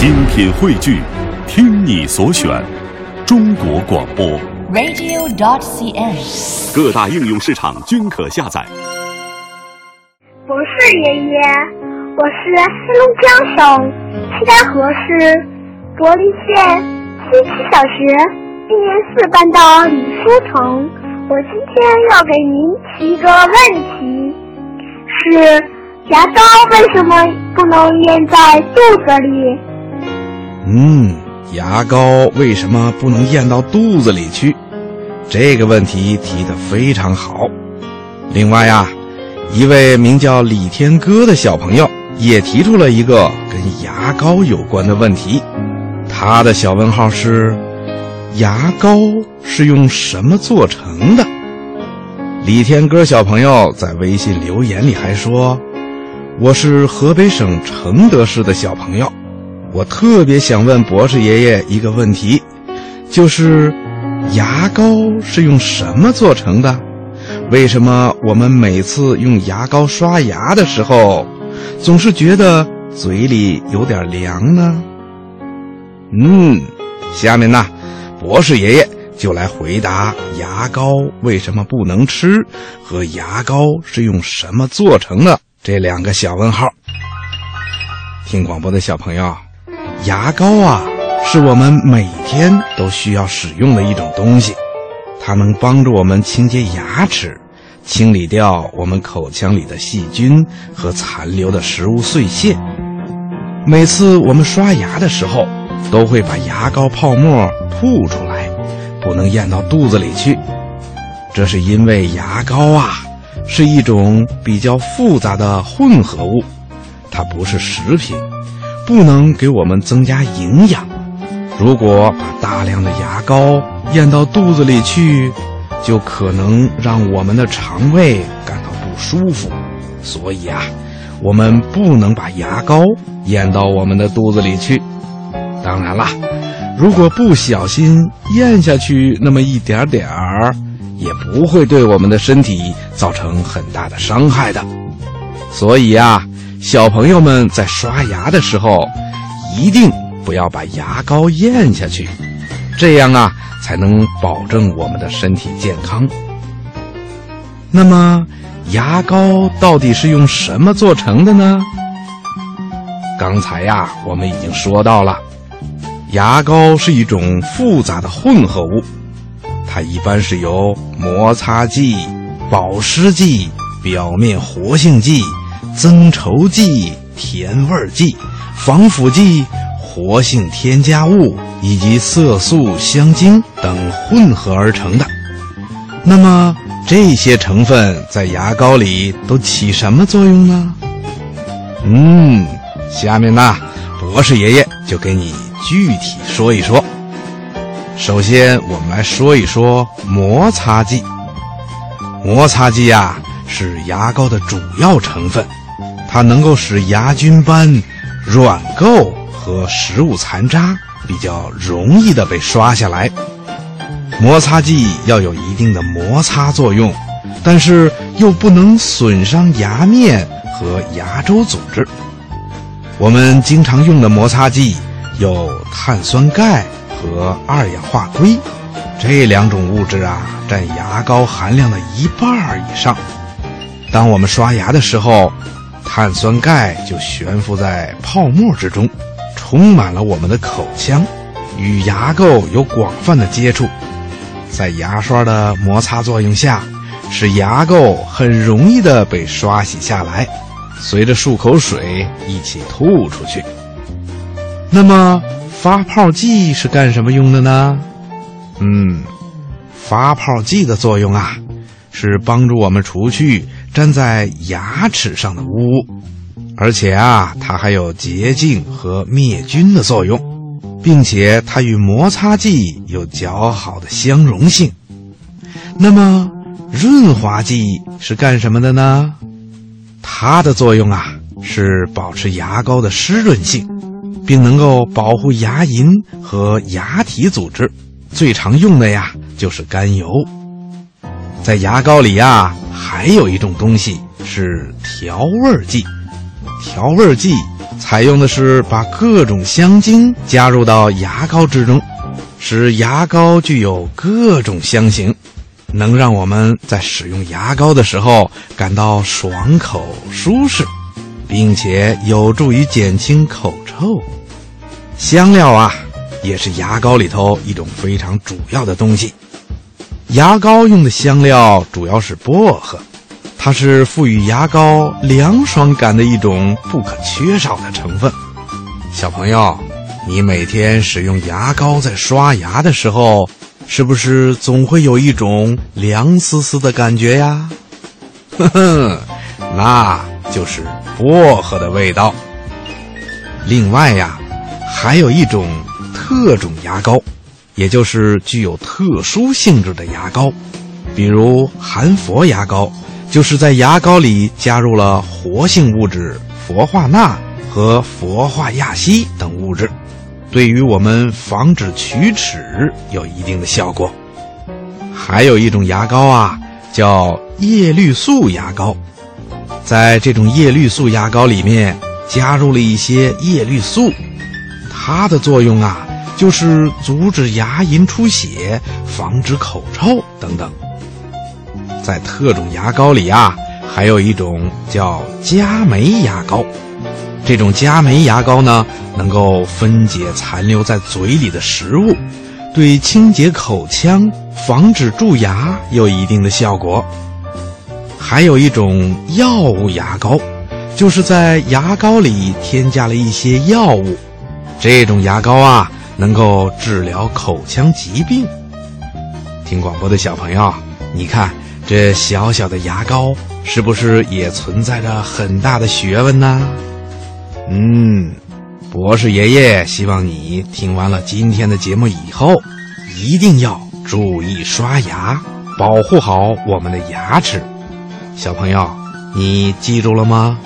精品汇聚，听你所选，中国广播。radio.dot.cn，。各大应用市场均可下载。博士爷爷，我是黑龙江省七台河市柏林县七七小学一年四班的李书成。我今天要给您提一个问题：是牙膏为什么不能咽在肚子里？嗯，牙膏为什么不能咽到肚子里去？这个问题提得非常好。另外啊，一位名叫李天歌的小朋友也提出了一个跟牙膏有关的问题。他的小问号是：牙膏是用什么做成的？李天歌小朋友在微信留言里还说：“我是河北省承德市的小朋友。”我特别想问博士爷爷一个问题，就是牙膏是用什么做成的？为什么我们每次用牙膏刷牙的时候，总是觉得嘴里有点凉呢？嗯，下面呢，博士爷爷就来回答牙膏为什么不能吃和牙膏是用什么做成的这两个小问号。听广播的小朋友。牙膏啊，是我们每天都需要使用的一种东西，它能帮助我们清洁牙齿，清理掉我们口腔里的细菌和残留的食物碎屑。每次我们刷牙的时候，都会把牙膏泡沫吐出来，不能咽到肚子里去。这是因为牙膏啊，是一种比较复杂的混合物，它不是食品。不能给我们增加营养。如果把大量的牙膏咽到肚子里去，就可能让我们的肠胃感到不舒服。所以啊，我们不能把牙膏咽到我们的肚子里去。当然啦，如果不小心咽下去那么一点点儿，也不会对我们的身体造成很大的伤害的。所以啊。小朋友们在刷牙的时候，一定不要把牙膏咽下去，这样啊才能保证我们的身体健康。那么，牙膏到底是用什么做成的呢？刚才呀，我们已经说到了，牙膏是一种复杂的混合物，它一般是由摩擦剂、保湿剂、表面活性剂。增稠剂、甜味剂、防腐剂、活性添加物以及色素、香精等混合而成的。那么这些成分在牙膏里都起什么作用呢？嗯，下面呢，博士爷爷就给你具体说一说。首先，我们来说一说摩擦剂。摩擦剂呀、啊，是牙膏的主要成分。它能够使牙菌斑、软垢和食物残渣比较容易的被刷下来。摩擦剂要有一定的摩擦作用，但是又不能损伤牙面和牙周组织。我们经常用的摩擦剂有碳酸钙和二氧化硅，这两种物质啊，占牙膏含量的一半以上。当我们刷牙的时候，碳酸钙就悬浮在泡沫之中，充满了我们的口腔，与牙垢有广泛的接触，在牙刷的摩擦作用下，使牙垢很容易的被刷洗下来，随着漱口水一起吐出去。那么发泡剂是干什么用的呢？嗯，发泡剂的作用啊，是帮助我们除去。粘在牙齿上的污，而且啊，它还有洁净和灭菌的作用，并且它与摩擦剂有较好的相容性。那么，润滑剂是干什么的呢？它的作用啊，是保持牙膏的湿润性，并能够保护牙龈和牙体组织。最常用的呀，就是甘油。在牙膏里呀，还有一种东西是调味剂。调味剂采用的是把各种香精加入到牙膏之中，使牙膏具有各种香型，能让我们在使用牙膏的时候感到爽口舒适，并且有助于减轻口臭。香料啊，也是牙膏里头一种非常主要的东西。牙膏用的香料主要是薄荷，它是赋予牙膏凉爽感的一种不可缺少的成分。小朋友，你每天使用牙膏在刷牙的时候，是不是总会有一种凉丝丝的感觉呀？呵呵，那就是薄荷的味道。另外呀，还有一种特种牙膏。也就是具有特殊性质的牙膏，比如含氟牙膏，就是在牙膏里加入了活性物质氟化钠和氟化亚锡等物质，对于我们防止龋齿有一定的效果。还有一种牙膏啊，叫叶绿素牙膏，在这种叶绿素牙膏里面加入了一些叶绿素，它的作用啊。就是阻止牙龈出血、防止口臭等等。在特种牙膏里啊，还有一种叫佳酶牙膏。这种佳酶牙膏呢，能够分解残留在嘴里的食物，对清洁口腔、防止蛀牙有一定的效果。还有一种药物牙膏，就是在牙膏里添加了一些药物。这种牙膏啊。能够治疗口腔疾病。听广播的小朋友，你看这小小的牙膏是不是也存在着很大的学问呢？嗯，博士爷爷希望你听完了今天的节目以后，一定要注意刷牙，保护好我们的牙齿。小朋友，你记住了吗？